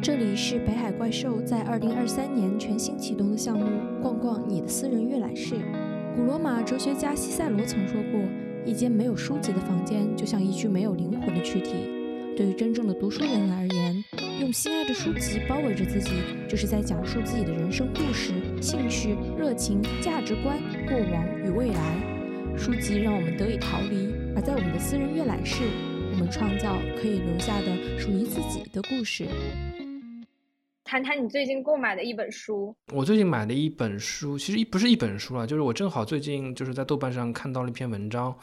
这里是北海怪兽在二零二三年全新启动的项目“逛逛你的私人阅览室”。古罗马哲学家西塞罗曾说过：“一间没有书籍的房间，就像一具没有灵魂的躯体。”对于真正的读书人而言，用心爱的书籍包围着自己，就是在讲述自己的人生故事、兴趣、热情、价值观、过往与未来。书籍让我们得以逃离，而在我们的私人阅览室，我们创造可以留下的属于自己的故事。谈谈你最近购买的一本书。我最近买的一本书，其实一不是一本书啊，就是我正好最近就是在豆瓣上看到了一篇文章，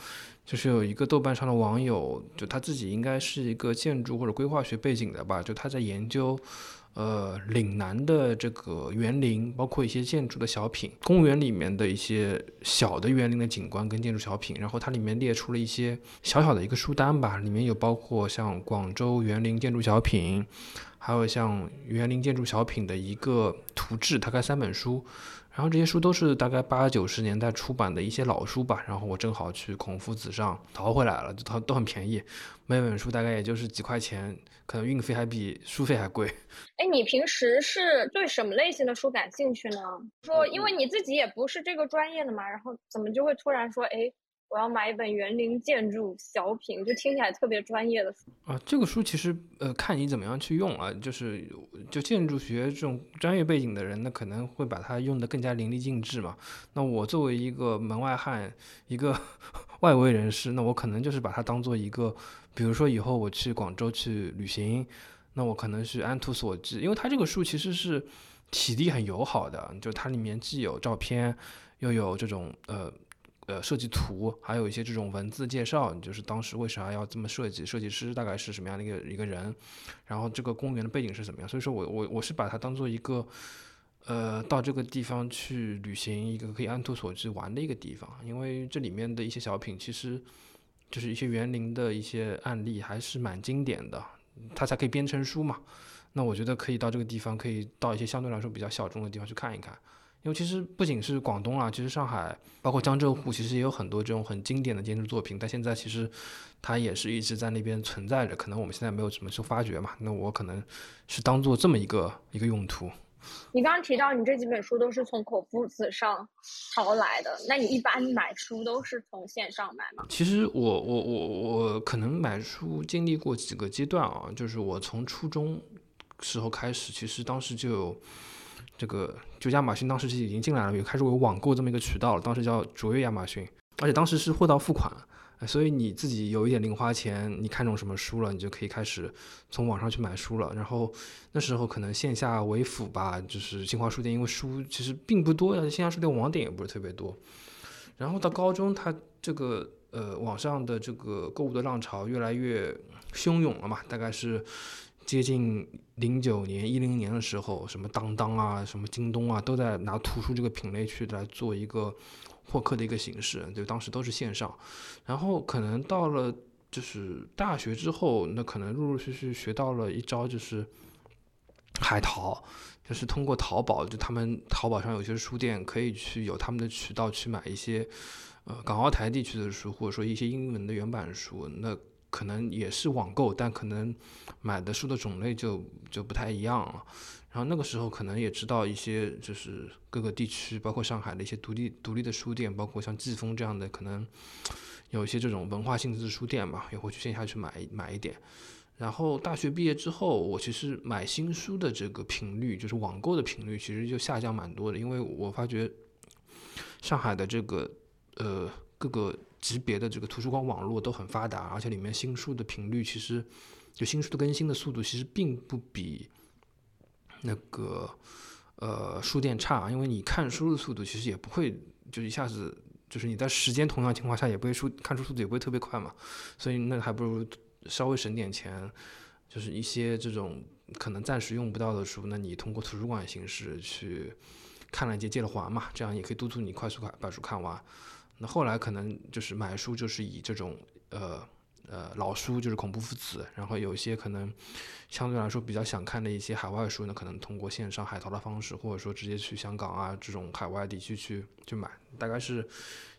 就是有一个豆瓣上的网友，就他自己应该是一个建筑或者规划学背景的吧，就他在研究。呃，岭南的这个园林，包括一些建筑的小品，公园里面的一些小的园林的景观跟建筑小品，然后它里面列出了一些小小的一个书单吧，里面有包括像广州园林建筑小品，还有像园林建筑小品的一个图志，大概三本书。然后这些书都是大概八九十年代出版的一些老书吧，然后我正好去孔夫子上淘回来了，就淘都很便宜，每本书大概也就是几块钱，可能运费还比书费还贵。哎，你平时是对什么类型的书感兴趣呢？说因为你自己也不是这个专业的嘛，然后怎么就会突然说，哎？我要买一本园林建筑小品，就听起来特别专业的书啊。这个书其实呃，看你怎么样去用啊。就是就建筑学这种专业背景的人，那可能会把它用得更加淋漓尽致嘛。那我作为一个门外汉，一个 外围人士，那我可能就是把它当做一个，比如说以后我去广州去旅行，那我可能是按图索骥，因为它这个书其实是体力很友好的，就它里面既有照片，又有这种呃。呃，设计图还有一些这种文字介绍，就是当时为啥要这么设计，设计师大概是什么样的一个一个人，然后这个公园的背景是怎么样。所以说我我我是把它当做一个，呃，到这个地方去旅行一个可以按图索骥玩的一个地方，因为这里面的一些小品其实就是一些园林的一些案例，还是蛮经典的，它才可以编成书嘛。那我觉得可以到这个地方，可以到一些相对来说比较小众的地方去看一看。因为其实不仅是广东啊，其实上海，包括江浙沪，其实也有很多这种很经典的建筑作品。但现在其实它也是一直在那边存在着，可能我们现在没有怎么去发掘嘛。那我可能是当做这么一个一个用途。你刚刚提到你这几本书都是从口夫子上淘来的，那你一般买书都是从线上买吗？其实我我我我可能买书经历过几个阶段啊，就是我从初中时候开始，其实当时就有。这个就亚马逊当时是已经进来了，也开始有网购这么一个渠道了。当时叫卓越亚马逊，而且当时是货到付款，所以你自己有一点零花钱，你看中什么书了，你就可以开始从网上去买书了。然后那时候可能线下为辅吧，就是新华书店，因为书其实并不多，而且线下书店网点也不是特别多。然后到高中，它这个呃网上的这个购物的浪潮越来越汹涌了嘛，大概是。接近零九年、一零年的时候，什么当当啊、什么京东啊，都在拿图书这个品类去来做一个获客的一个形式，就当时都是线上。然后可能到了就是大学之后，那可能陆陆续续学到了一招，就是海淘，就是通过淘宝，就他们淘宝上有些书店可以去有他们的渠道去买一些呃港澳台地区的书，或者说一些英文的原版书，那。可能也是网购，但可能买的书的种类就就不太一样了。然后那个时候可能也知道一些，就是各个地区，包括上海的一些独立独立的书店，包括像季风这样的，可能有一些这种文化性质的书店吧，也会去线下去买买一点。然后大学毕业之后，我其实买新书的这个频率，就是网购的频率，其实就下降蛮多的，因为我发觉上海的这个呃各个。级别的这个图书馆网络都很发达，而且里面新书的频率其实就新书的更新的速度其实并不比那个呃书店差，因为你看书的速度其实也不会就一下子就是你在时间同样情况下也不会书看书速度也不会特别快嘛，所以那还不如稍微省点钱，就是一些这种可能暂时用不到的书，那你通过图书馆形式去看了一节借了还嘛，这样也可以督促你快速快把书看完。那后来可能就是买书，就是以这种呃呃老书，就是恐怖父子，然后有一些可能相对来说比较想看的一些海外书呢，可能通过线上海淘的方式，或者说直接去香港啊这种海外地区去去买，大概是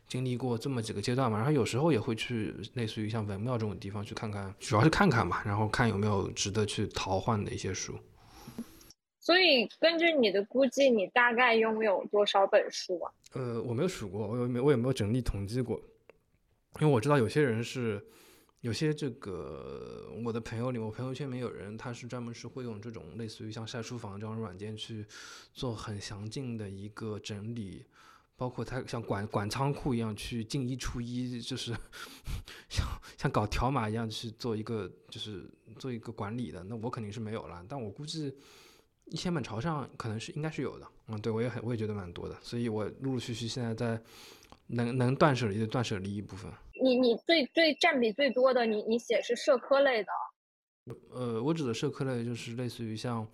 经历过这么几个阶段嘛。然后有时候也会去类似于像文庙这种地方去看看，主要是看看嘛，然后看有没有值得去淘换的一些书。所以根据你的估计，你大概拥有多少本书啊？呃，我没有数过，我也没我也没有整理统计过，因为我知道有些人是，有些这个我的朋友里，我朋友圈里面有人，他是专门是会用这种类似于像晒书房这种软件去做很详尽的一个整理。包括他像管管仓库一样去进一出一，就是 像像搞条码一样去做一个，就是做一个管理的。那我肯定是没有了，但我估计一千本朝上可能是应该是有的。嗯，对我也很我也觉得蛮多的，所以我陆陆续续现在在能能断舍离的断舍离一部分。你你最最占比最多的，你你写是社科类的？呃，我指的社科类就是类似于像。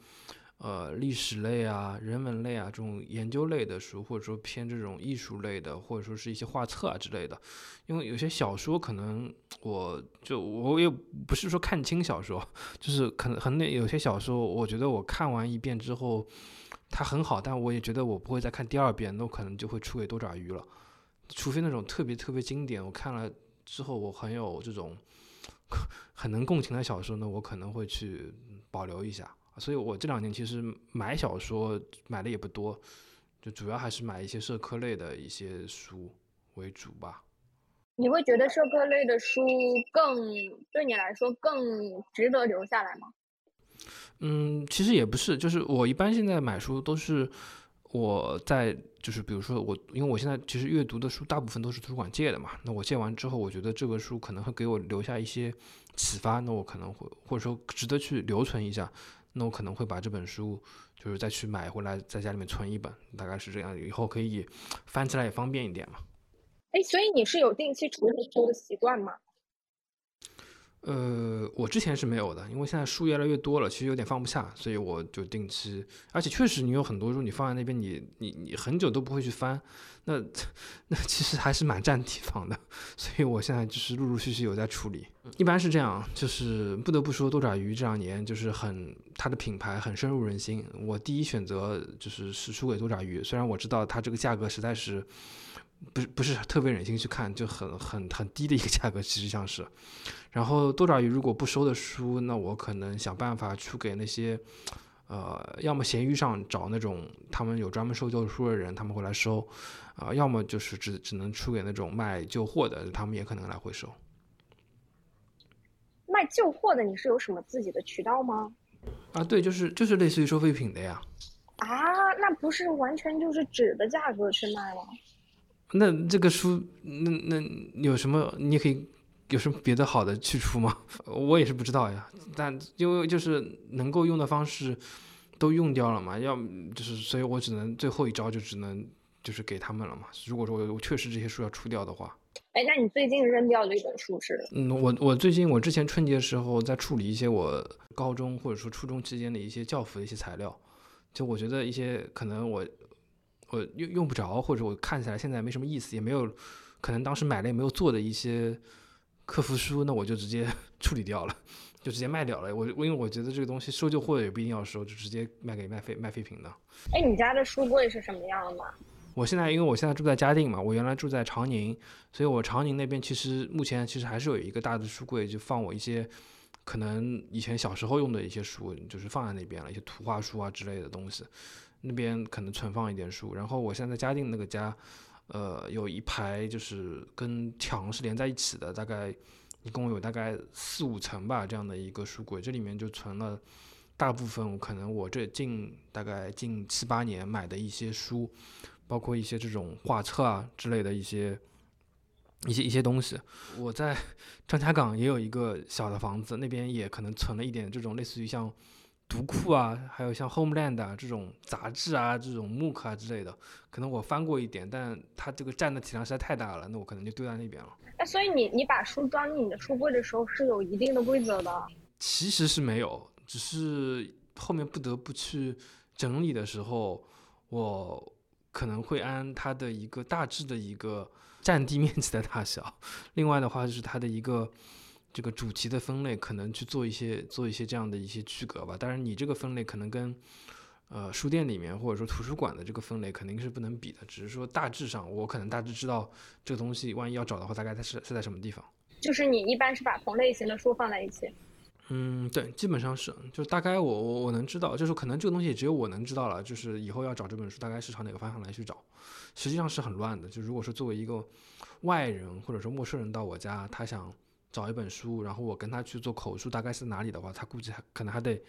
呃，历史类啊，人文类啊，这种研究类的书，或者说偏这种艺术类的，或者说是一些画册啊之类的。因为有些小说，可能我就我也不是说看清小说，就是可能很那有些小说，我觉得我看完一遍之后，它很好，但我也觉得我不会再看第二遍，那我可能就会出给多爪鱼了。除非那种特别特别经典，我看了之后我很有这种 很能共情的小说呢，我可能会去保留一下。所以，我这两年其实买小说买的也不多，就主要还是买一些社科类的一些书为主吧。你会觉得社科类的书更对你来说更值得留下来吗？嗯，其实也不是，就是我一般现在买书都是我在，就是比如说我，因为我现在其实阅读的书大部分都是图书馆借的嘛，那我借完之后，我觉得这个书可能会给我留下一些启发，那我可能会或者说值得去留存一下。那我可能会把这本书，就是再去买回来，在家里面存一本，大概是这样，以后可以翻起来也方便一点嘛。哎，所以你是有定期处理书的习惯吗？呃，我之前是没有的，因为现在书越来越多了，其实有点放不下，所以我就定期。而且确实，你有很多书，你放在那边，你你你很久都不会去翻，那 那其实还是蛮占地方的。所以我现在就是陆陆续续有在处理。一般是这样，就是不得不说，多爪鱼这两年就是很它的品牌很深入人心。我第一选择就是是输给多爪鱼，虽然我知道它这个价格实在是。不是不是特别忍心去看，就很很很低的一个价格，其实像是。然后多爪鱼如果不收的书，那我可能想办法出给那些，呃，要么闲鱼上找那种他们有专门收旧书的人，他们会来收，啊，要么就是只只能出给那种卖旧货的，他们也可能来回收。卖旧货的，你是有什么自己的渠道吗？啊，对，就是就是类似于收废品的呀。啊，那不是完全就是纸的价格去卖吗？那这个书，那那有什么？你可以有什么别的好的去处吗？我也是不知道呀。但因为就是能够用的方式都用掉了嘛，要就是，所以我只能最后一招就只能就是给他们了嘛。如果说我确实这些书要出掉的话，哎，那你最近扔掉的一本书是？嗯，我我最近我之前春节的时候在处理一些我高中或者说初中期间的一些教辅的一些材料，就我觉得一些可能我。我用用不着，或者我看起来现在没什么意思，也没有可能当时买了也没有做的一些客服书，那我就直接 处理掉了，就直接卖掉了。我我因为我觉得这个东西收旧货也不一定要收，就直接卖给卖废卖废品的。哎，你家的书柜是什么样的？我现在因为我现在住在嘉定嘛，我原来住在长宁，所以我长宁那边其实目前其实还是有一个大的书柜，就放我一些可能以前小时候用的一些书，就是放在那边了，一些图画书啊之类的东西。那边可能存放一点书，然后我现在嘉定那个家，呃，有一排就是跟墙是连在一起的，大概一共有大概四五层吧，这样的一个书柜，这里面就存了大部分可能我这近大概近七八年买的一些书，包括一些这种画册啊之类的一些一些一些东西。我在 张家港也有一个小的房子，那边也可能存了一点这种类似于像。读库啊，还有像 Homeland 啊这种杂志啊，这种 MOOC 啊之类的，可能我翻过一点，但它这个占的体量实在太大了，那我可能就丢在那边了。那所以你你把书装进你的书柜的时候是有一定的规则的？其实是没有，只是后面不得不去整理的时候，我可能会按它的一个大致的一个占地面积的大小，另外的话就是它的一个。这个主题的分类可能去做一些做一些这样的一些区隔吧。当然，你这个分类可能跟呃书店里面或者说图书馆的这个分类肯定是不能比的。只是说大致上，我可能大致知道这个东西，万一要找的话，大概它是是在什么地方。就是你一般是把同类型的书放在一起。嗯，对，基本上是，就大概我我我能知道，就是可能这个东西也只有我能知道了，就是以后要找这本书，大概是朝哪个方向来去找，实际上是很乱的。就如果说作为一个外人或者说陌生人到我家，他想找一本书，然后我跟他去做口述，大概是哪里的话，他估计还可能还得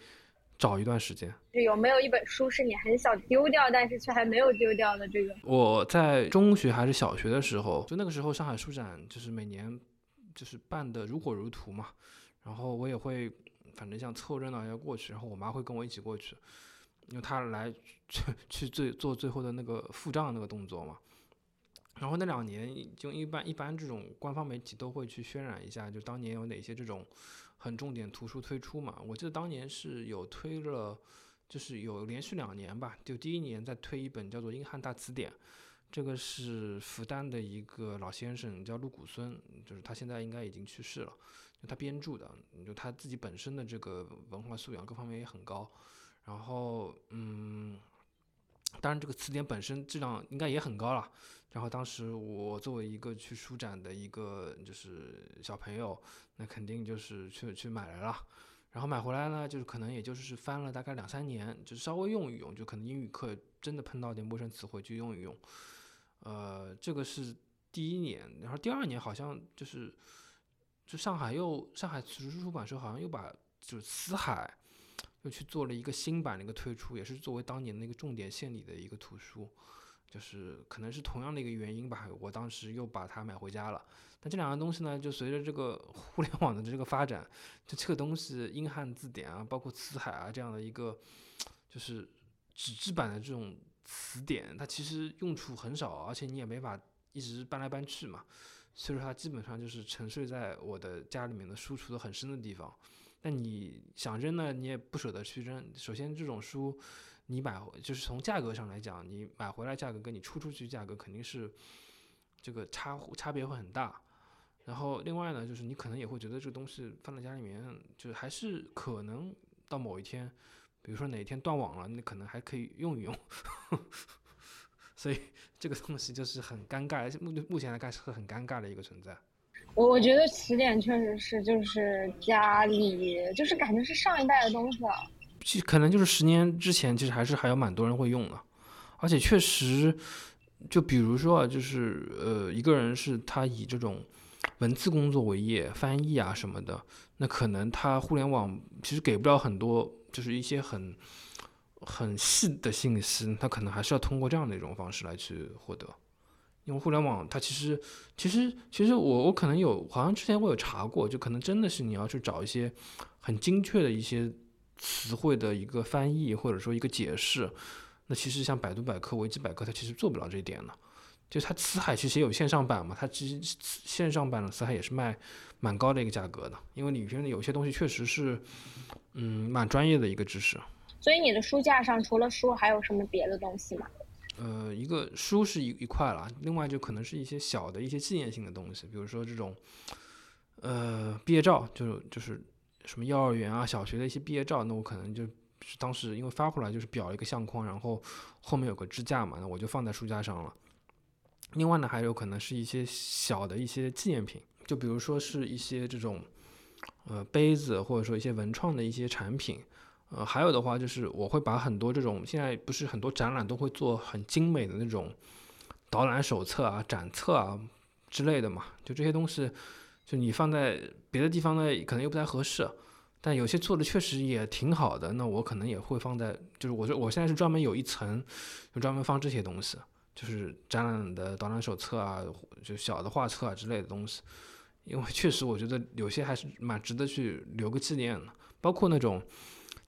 找一段时间。有没有一本书是你很想丢掉，但是却还没有丢掉的？这个我在中学还是小学的时候，就那个时候上海书展就是每年就是办的如火如荼嘛。然后我也会，反正像凑热闹要过去，然后我妈会跟我一起过去，因为她来 去去最做最后的那个付账那个动作嘛。然后那两年就一般一般这种官方媒体都会去渲染一下，就当年有哪些这种很重点图书推出嘛。我记得当年是有推了，就是有连续两年吧，就第一年在推一本叫做《英汉大词典》，这个是复旦的一个老先生叫陆谷孙，就是他现在应该已经去世了。就他编著的，就他自己本身的这个文化素养各方面也很高，然后嗯，当然这个词典本身质量应该也很高了。然后当时我作为一个去书展的一个就是小朋友，那肯定就是去去买来了。然后买回来呢，就是可能也就是翻了大概两三年，就稍微用一用，就可能英语课真的碰到点陌生词汇就用一用。呃，这个是第一年，然后第二年好像就是。就上海又上海图书出版社好像又把就是辞海又去做了一个新版的一个推出，也是作为当年那个重点献礼的一个图书，就是可能是同样的一个原因吧。我当时又把它买回家了。但这两个东西呢，就随着这个 互联网的这个发展，就这个东西英汉字典啊，包括辞海啊这样的一个就是纸质版的这种词典，它其实用处很少，而且你也没法一直搬来搬去嘛。所以说它基本上就是沉睡在我的家里面的书橱的很深的地方，那你想扔呢，你也不舍得去扔。首先这种书，你买就是从价格上来讲，你买回来价格跟你出出去价格肯定是这个差差别会很大。然后另外呢，就是你可能也会觉得这个东西放在家里面，就是还是可能到某一天，比如说哪一天断网了，你可能还可以用一用。所以这个东西就是很尴尬，而且目目前来看是很尴尬的一个存在。我我觉得词典确实是，就是家里就是感觉是上一代的东西了。可能就是十年之前，其实还是还有蛮多人会用的，而且确实，就比如说啊，就是呃，一个人是他以这种文字工作为业，翻译啊什么的，那可能他互联网其实给不了很多，就是一些很。很细的信息，他可能还是要通过这样的一种方式来去获得，因为互联网它其实，其实，其实我我可能有，好像之前我有查过，就可能真的是你要去找一些很精确的一些词汇的一个翻译或者说一个解释，那其实像百度百科、维基百科，它其实做不了这一点的。就它辞海其实也有线上版嘛，它其实线上版的辞海也是卖蛮高的一个价格的，因为里边的有些东西确实是，嗯，蛮专业的一个知识。所以你的书架上除了书还有什么别的东西吗？呃，一个书是一一块了，另外就可能是一些小的一些纪念性的东西，比如说这种，呃，毕业照，就就是什么幼儿园啊、小学的一些毕业照，那我可能就是当时因为发回来就是裱了一个相框，然后后面有个支架嘛，那我就放在书架上了。另外呢，还有可能是一些小的一些纪念品，就比如说是一些这种呃杯子，或者说一些文创的一些产品。呃，还有的话就是我会把很多这种现在不是很多展览都会做很精美的那种导览手册啊、展册啊之类的嘛，就这些东西，就你放在别的地方呢，可能又不太合适，但有些做的确实也挺好的，那我可能也会放在，就是我说我现在是专门有一层，就专门放这些东西，就是展览的导览手册啊，就小的画册啊之类的东西，因为确实我觉得有些还是蛮值得去留个纪念的，包括那种。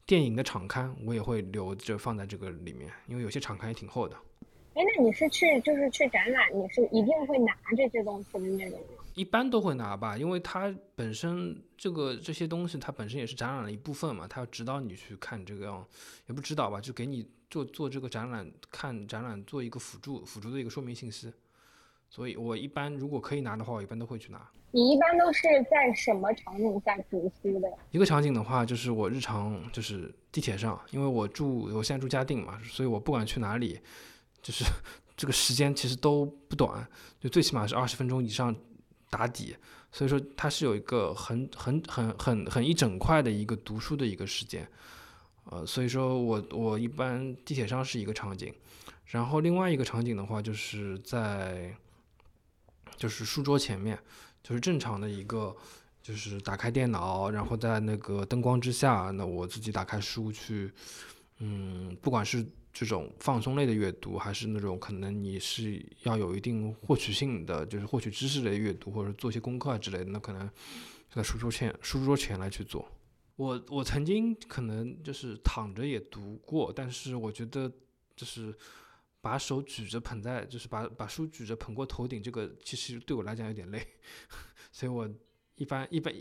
电影的场刊我也会留着放在这个里面，因为有些场刊也挺厚的。哎，那你是去就是去展览，你是一定会拿这些东西的那种吗？一般都会拿吧，因为它本身这个这些东西它本身也是展览的一部分嘛，它要指导你去看这个样，也不指导吧，就给你做做这个展览看展览做一个辅助辅助的一个说明信息。所以我一般如果可以拿的话，我一般都会去拿。你一般都是在什么场景下读书的呀？一个场景的话，就是我日常就是地铁上，因为我住我现在住嘉定嘛，所以我不管去哪里，就是 这个时间其实都不短，就最起码是二十分钟以上打底，所以说它是有一个很很很很很一整块的一个读书的一个时间，呃，所以说我我一般地铁上是一个场景，然后另外一个场景的话就是在就是书桌前面，就是正常的一个就是打开电脑，然后在那个灯光之下，那我自己打开书去，嗯，不管是。这种放松类的阅读，还是那种可能你是要有一定获取性的，就是获取知识类阅读，或者做些功课啊之类的，那可能在书桌前书桌前来去做。我我曾经可能就是躺着也读过，但是我觉得就是把手举着捧在，就是把把书举着捧过头顶，这个其实对我来讲有点累，所以我一般一般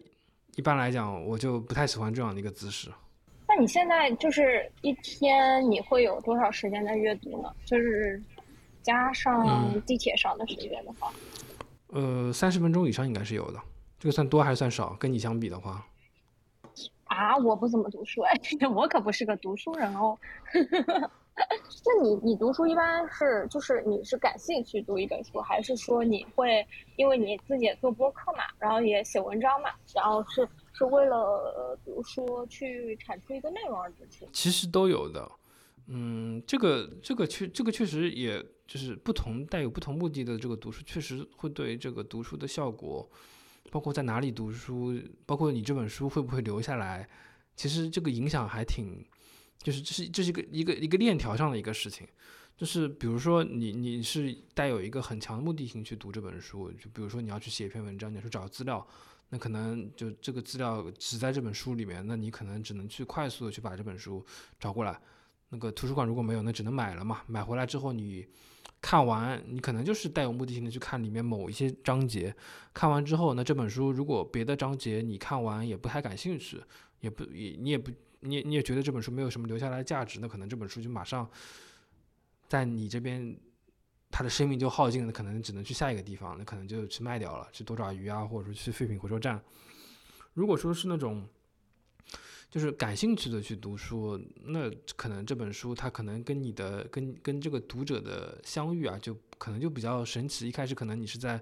一般来讲，我就不太喜欢这样的一个姿势。那你现在就是一天你会有多少时间在阅读呢？就是加上地铁上的时间的话，呃，三十分钟以上应该是有的。这个算多还是算少？跟你相比的话，啊，我不怎么读书哎，我可不是个读书人哦。那你你读书一般是就是你是感兴趣读一本书，还是说你会因为你自己也做播客嘛，然后也写文章嘛，然后是？是为了比如说去产出一个内容而读书，其实都有的。嗯，这个这个确这个确实也就是不同带有不同目的的这个读书，确实会对这个读书的效果，包括在哪里读书，包括你这本书会不会留下来，其实这个影响还挺，就是这是这是一个一个一个链条上的一个事情。就是比如说你你是带有一个很强的目的性去读这本书，就比如说你要去写一篇文章，你要去找资料。那可能就这个资料只在这本书里面，那你可能只能去快速的去把这本书找过来。那个图书馆如果没有，那只能买了嘛。买回来之后你看完，你可能就是带有目的性的去看里面某一些章节。看完之后，那这本书如果别的章节你看完也不太感兴趣，也不也你也不你你也觉得这本书没有什么留下来的价值，那可能这本书就马上在你这边。它的生命就耗尽了，可能只能去下一个地方，那可能就去卖掉了，去多爪鱼啊，或者说去废品回收站。如果说是那种就是感兴趣的去读书，那可能这本书它可能跟你的跟跟这个读者的相遇啊，就可能就比较神奇。一开始可能你是在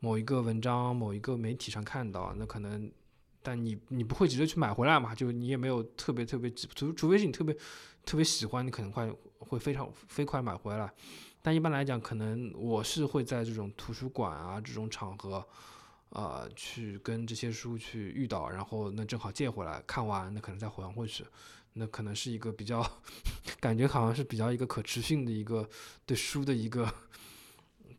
某一个文章、某一个媒体上看到，那可能但你你不会急着去买回来嘛，就你也没有特别特别除除非是你特别特别喜欢，你可能快会非常飞快买回来。但一般来讲，可能我是会在这种图书馆啊这种场合，呃，去跟这些书去遇到，然后那正好借回来看完，那可能再还回去，那可能是一个比较 感觉好像是比较一个可持续的一个对书的一个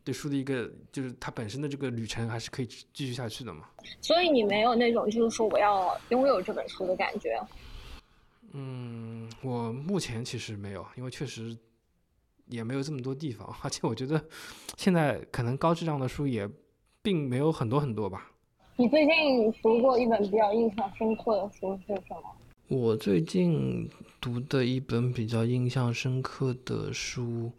对书的一个就是它本身的这个旅程还是可以继续下去的嘛。所以你没有那种就是说我要拥有这本书的感觉？嗯，我目前其实没有，因为确实。也没有这么多地方，而且我觉得现在可能高质量的书也并没有很多很多吧。你最近读过一本比较印象深刻的书是什么？我最近读的一本比较印象深刻的书，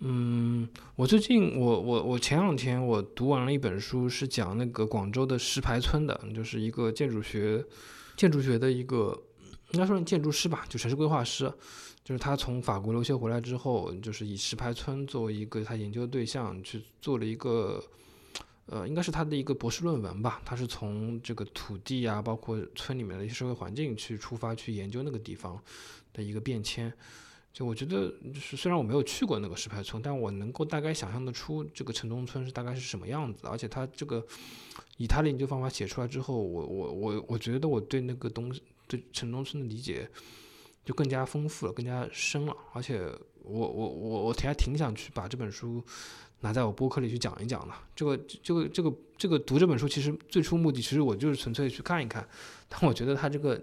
嗯，我最近我我我前两天我读完了一本书，是讲那个广州的石牌村的，就是一个建筑学建筑学的一个应该说建筑师吧，就城市规划师。就是他从法国留学回来之后，就是以石牌村作为一个他研究的对象，去做了一个，呃，应该是他的一个博士论文吧。他是从这个土地啊，包括村里面的一些社会环境去出发，去研究那个地方的一个变迁。就我觉得，就是虽然我没有去过那个石牌村，但我能够大概想象得出这个城中村是大概是什么样子。而且他这个以他的研究方法写出来之后，我我我我觉得我对那个东西，对城中村的理解。就更加丰富了，更加深了，而且我我我我挺还挺想去把这本书拿在我播客里去讲一讲的。这个这个这个这个读这本书，其实最初目的其实我就是纯粹去看一看，但我觉得他这个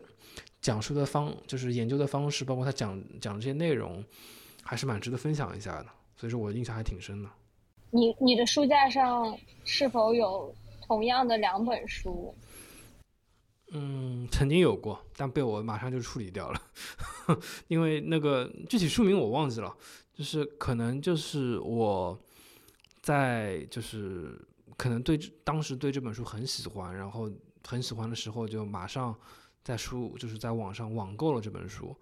讲述的方，就是研究的方式，包括他讲讲这些内容，还是蛮值得分享一下的。所以说我印象还挺深的。你你的书架上是否有同样的两本书？嗯，曾经有过，但被我马上就处理掉了，因为那个具体书名我忘记了，就是可能就是我在就是可能对当时对这本书很喜欢，然后很喜欢的时候就马上在书就是在网上网购了这本书，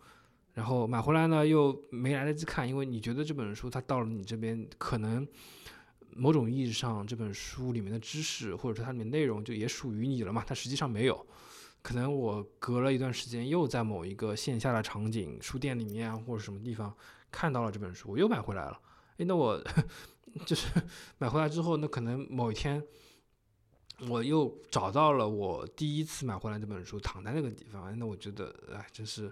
然后买回来呢又没来得及看，因为你觉得这本书它到了你这边可能某种意义上这本书里面的知识或者说它里面内容就也属于你了嘛，它实际上没有。可能我隔了一段时间又在某一个线下的场景，书店里面或者什么地方看到了这本书，我又买回来了。诶，那我 就是买回来之后，那可能某一天。我又找到了我第一次买回来这本书躺在那个地方，那我觉得哎，真是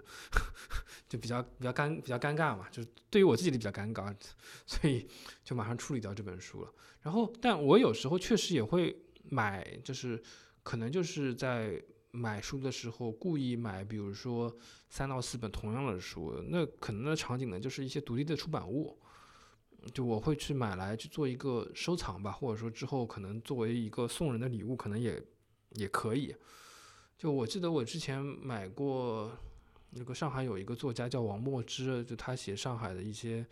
就比较比较尴比较尴尬嘛，就对于我自己的比较尴尬，所以就马上处理掉这本书了。然后，但我有时候确实也会买，就是可能就是在买书的时候故意买，比如说三到四本同样的书，那可能的场景呢，就是一些独立的出版物。就我会去买来去做一个收藏吧，或者说之后可能作为一个送人的礼物，可能也也可以。就我记得我之前买过那个上海有一个作家叫王墨之，就他写上海的一些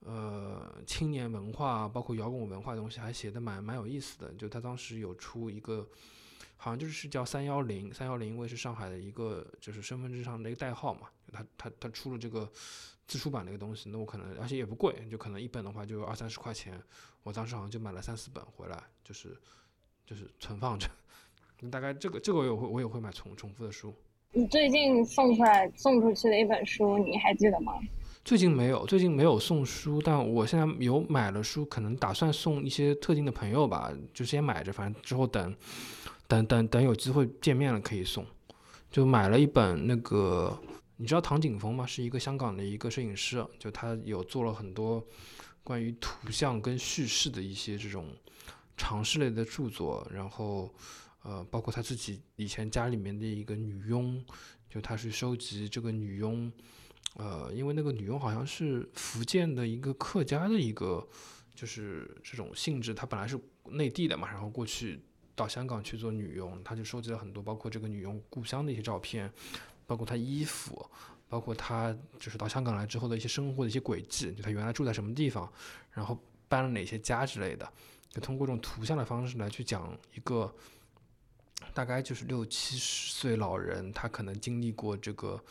呃青年文化，包括摇滚文化的东西，还写的蛮蛮有意思的。就他当时有出一个，好像就是叫三幺零，三幺零因为是上海的一个就是身份证上的一个代号嘛，他他他出了这个。自出版的一个东西，那我可能而且也不贵，就可能一本的话就二三十块钱。我当时好像就买了三四本回来，就是就是存放着。大概这个这个我也会我也会买重重复的书。你最近送出来送出去的一本书，你还记得吗？最近没有，最近没有送书，但我现在有买了书，可能打算送一些特定的朋友吧，就先买着，反正之后等等等等有机会见面了可以送。就买了一本那个。你知道唐景峰吗？是一个香港的一个摄影师，就他有做了很多关于图像跟叙事的一些这种尝试类的著作，然后呃，包括他自己以前家里面的一个女佣，就他是收集这个女佣，呃，因为那个女佣好像是福建的一个客家的一个，就是这种性质，她本来是内地的嘛，然后过去到香港去做女佣，他就收集了很多，包括这个女佣故乡的一些照片。包括她衣服，包括她就是到香港来之后的一些生活的一些轨迹，就她原来住在什么地方，然后搬了哪些家之类的，就通过这种图像的方式来去讲一个大概就是六七十岁老人，他可能经历过这个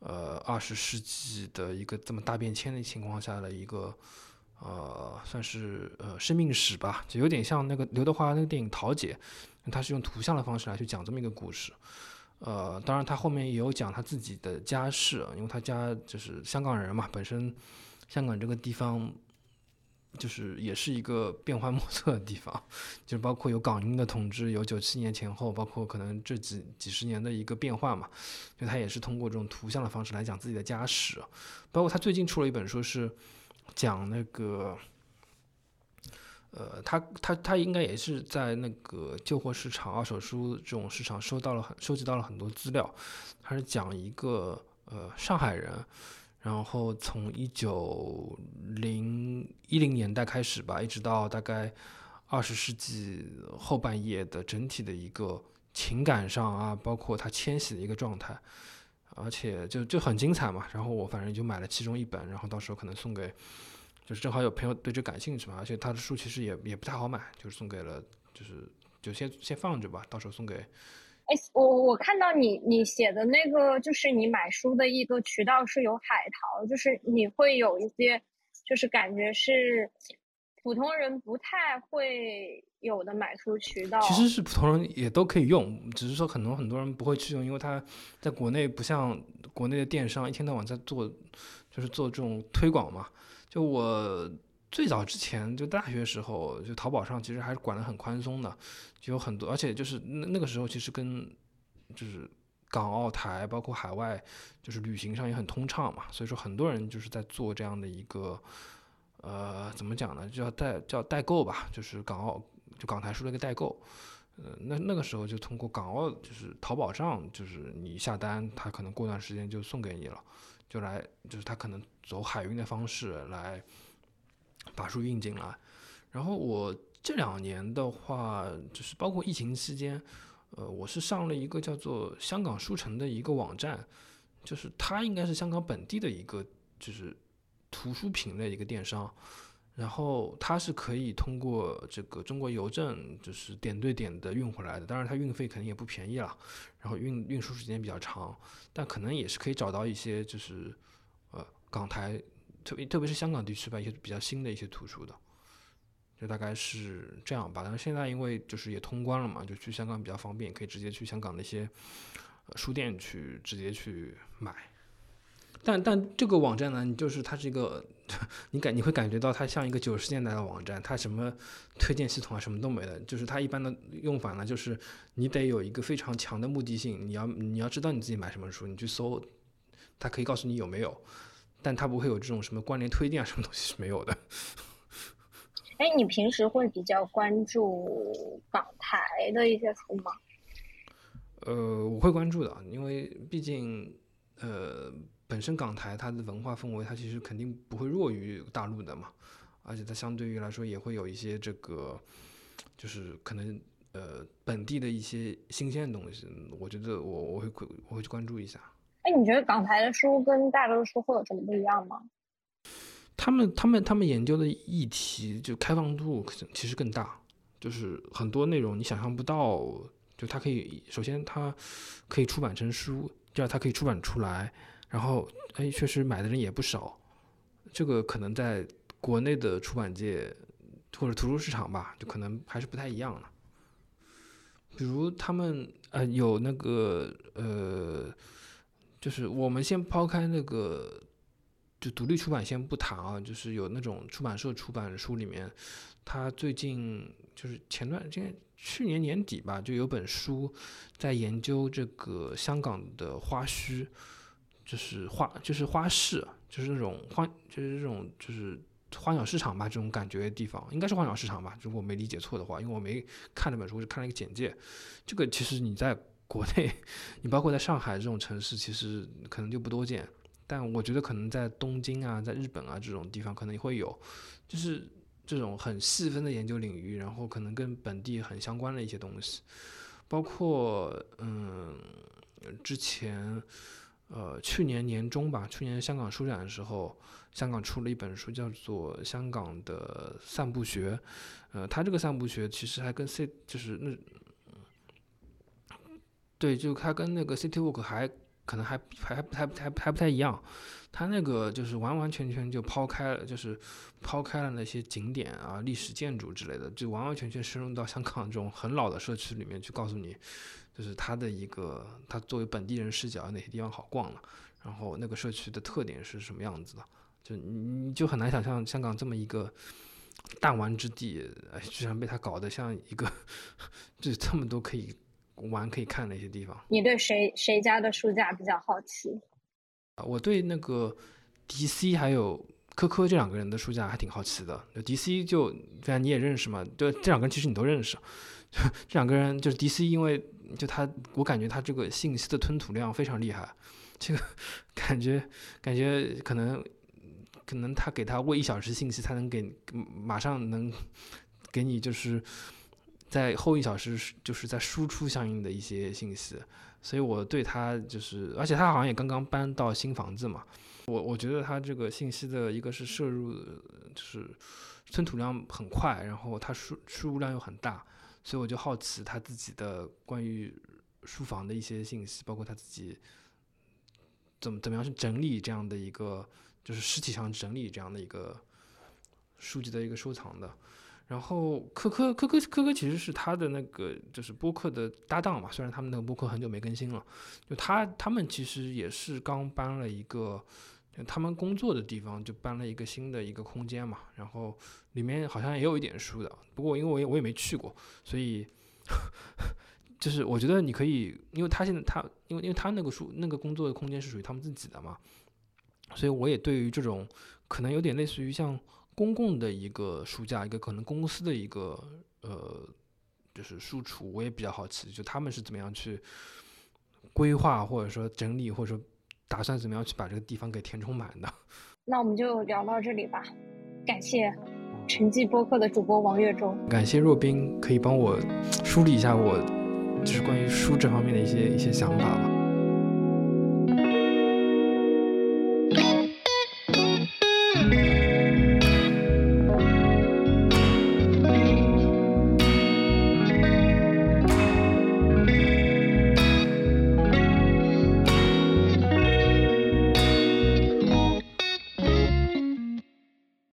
呃二十世纪的一个这么大变迁的情况下的一个呃算是呃生命史吧，就有点像那个刘德华那个电影《桃姐》，他是用图像的方式来去讲这么一个故事。呃，当然他后面也有讲他自己的家世，因为他家就是香港人嘛，本身香港这个地方就是也是一个变幻莫测的地方，就是包括有港英的统治，有九七年前后，包括可能这几几十年的一个变化嘛，就他也是通过这种图像的方式来讲自己的家史，包括他最近出了一本书是讲那个。呃，他他他应该也是在那个旧货市场、二手书这种市场收到了很收集到了很多资料。他是讲一个呃上海人，然后从一九零一零年代开始吧，一直到大概二十世纪后半叶的整体的一个情感上啊，包括他迁徙的一个状态，而且就就很精彩嘛。然后我反正就买了其中一本，然后到时候可能送给。就是正好有朋友对这感兴趣嘛，而且他的书其实也也不太好买，就是送给了，就是就先先放着吧，到时候送给。哎，我我看到你你写的那个，就是你买书的一个渠道是有海淘，就是你会有一些，就是感觉是普通人不太会有的买书渠道。其实是普通人也都可以用，只是说可能很多人不会去用，因为它在国内不像国内的电商一天到晚在做，就是做这种推广嘛。就我最早之前就大学时候，就淘宝上其实还是管得很宽松的，就有很多，而且就是那那个时候其实跟就是港澳台包括海外就是旅行上也很通畅嘛，所以说很多人就是在做这样的一个呃怎么讲呢，叫代叫代购吧，就是港澳就港台书的一个代购，呃那那个时候就通过港澳就是淘宝上就是你下单，他可能过段时间就送给你了。就来，就是他可能走海运的方式来把书运进来。然后我这两年的话，就是包括疫情期间，呃，我是上了一个叫做香港书城的一个网站，就是它应该是香港本地的一个就是图书品类一个电商。然后它是可以通过这个中国邮政，就是点对点的运回来的。当然它运费肯定也不便宜了，然后运运输时间比较长，但可能也是可以找到一些就是呃港台，特别特别是香港地区吧，一些比较新的一些图书的。就大概是这样吧。但是现在因为就是也通关了嘛，就去香港比较方便，可以直接去香港那些书店去直接去买。但但这个网站呢，你就是它是一个，你感你会感觉到它像一个九十年代的网站，它什么推荐系统啊什么都没的，就是它一般的用法呢，就是你得有一个非常强的目的性，你要你要知道你自己买什么书，你去搜，它可以告诉你有没有，但它不会有这种什么关联推荐啊什么东西是没有的。哎，你平时会比较关注港台的一些书吗？呃，我会关注的，因为毕竟呃。本身港台它的文化氛围，它其实肯定不会弱于大陆的嘛，而且它相对于来说也会有一些这个，就是可能呃本地的一些新鲜的东西，我觉得我我会我会去关注一下。哎，你觉得港台的书跟大陆的书会有什么不一样吗？他们他们他们研究的议题就开放度其实更大，就是很多内容你想象不到，就它可以首先它可以出版成书，第二它可以出版出来。然后，哎，确实买的人也不少，这个可能在国内的出版界或者图书市场吧，就可能还是不太一样了。比如他们呃有那个呃，就是我们先抛开那个就独立出版先不谈啊，就是有那种出版社出版书里面，他最近就是前段今年去年年底吧，就有本书在研究这个香港的花墟。就是花，就是花市，就是那种花，就是这种就是花鸟市场吧，这种感觉的地方，应该是花鸟市场吧，如果我没理解错的话，因为我没看那本书，我就看了一个简介。这个其实你在国内，你包括在上海这种城市，其实可能就不多见。但我觉得可能在东京啊，在日本啊这种地方可能会有，就是这种很细分的研究领域，然后可能跟本地很相关的一些东西，包括嗯之前。呃，去年年中吧，去年香港书展的时候，香港出了一本书，叫做《香港的散步学》。呃，它这个散步学其实还跟 C 就是那，对，就它跟那个 City Walk 还可能还还还还还还不太一样。它那个就是完完全全就抛开了，就是抛开了那些景点啊、历史建筑之类的，就完完全全深入到香港这种很老的社区里面去，告诉你。就是他的一个，他作为本地人视角有，哪些地方好逛了，然后那个社区的特点是什么样子的，就你你就很难想象香港这么一个弹丸之地，哎，居然被他搞得像一个，就这么多可以玩可以看的一些地方。你对谁谁家的书架比较好奇？啊，我对那个 DC 还有科科这两个人的书架还挺好奇的。就 DC 就虽然你也认识嘛，对，这两个人其实你都认识，这两个人就是 DC，因为。就他，我感觉他这个信息的吞吐量非常厉害，这个感觉感觉可能可能他给他喂一小时信息，才能给马上能给你就是在后一小时就是在输出相应的一些信息，所以我对他就是，而且他好像也刚刚搬到新房子嘛，我我觉得他这个信息的一个是摄入就是吞吐量很快，然后他输输入量又很大。所以我就好奇他自己的关于书房的一些信息，包括他自己怎么怎么样去整理这样的一个，就是实体上整理这样的一个书籍的一个收藏的。然后科科科科科科其实是他的那个就是播客的搭档嘛，虽然他们那个播客很久没更新了，就他他们其实也是刚搬了一个。他们工作的地方就搬了一个新的一个空间嘛，然后里面好像也有一点书的，不过因为我也我也没去过，所以 就是我觉得你可以，因为他现在他因为因为他那个书那个工作的空间是属于他们自己的嘛，所以我也对于这种可能有点类似于像公共的一个书架，一个可能公司的一个呃就是书橱，我也比较好奇，就他们是怎么样去规划或者说整理或者说。打算怎么样去把这个地方给填充满的？那我们就聊到这里吧。感谢沉寂播客的主播王月洲，感谢若冰可以帮我梳理一下我就是关于书这方面的一些一些想法吧。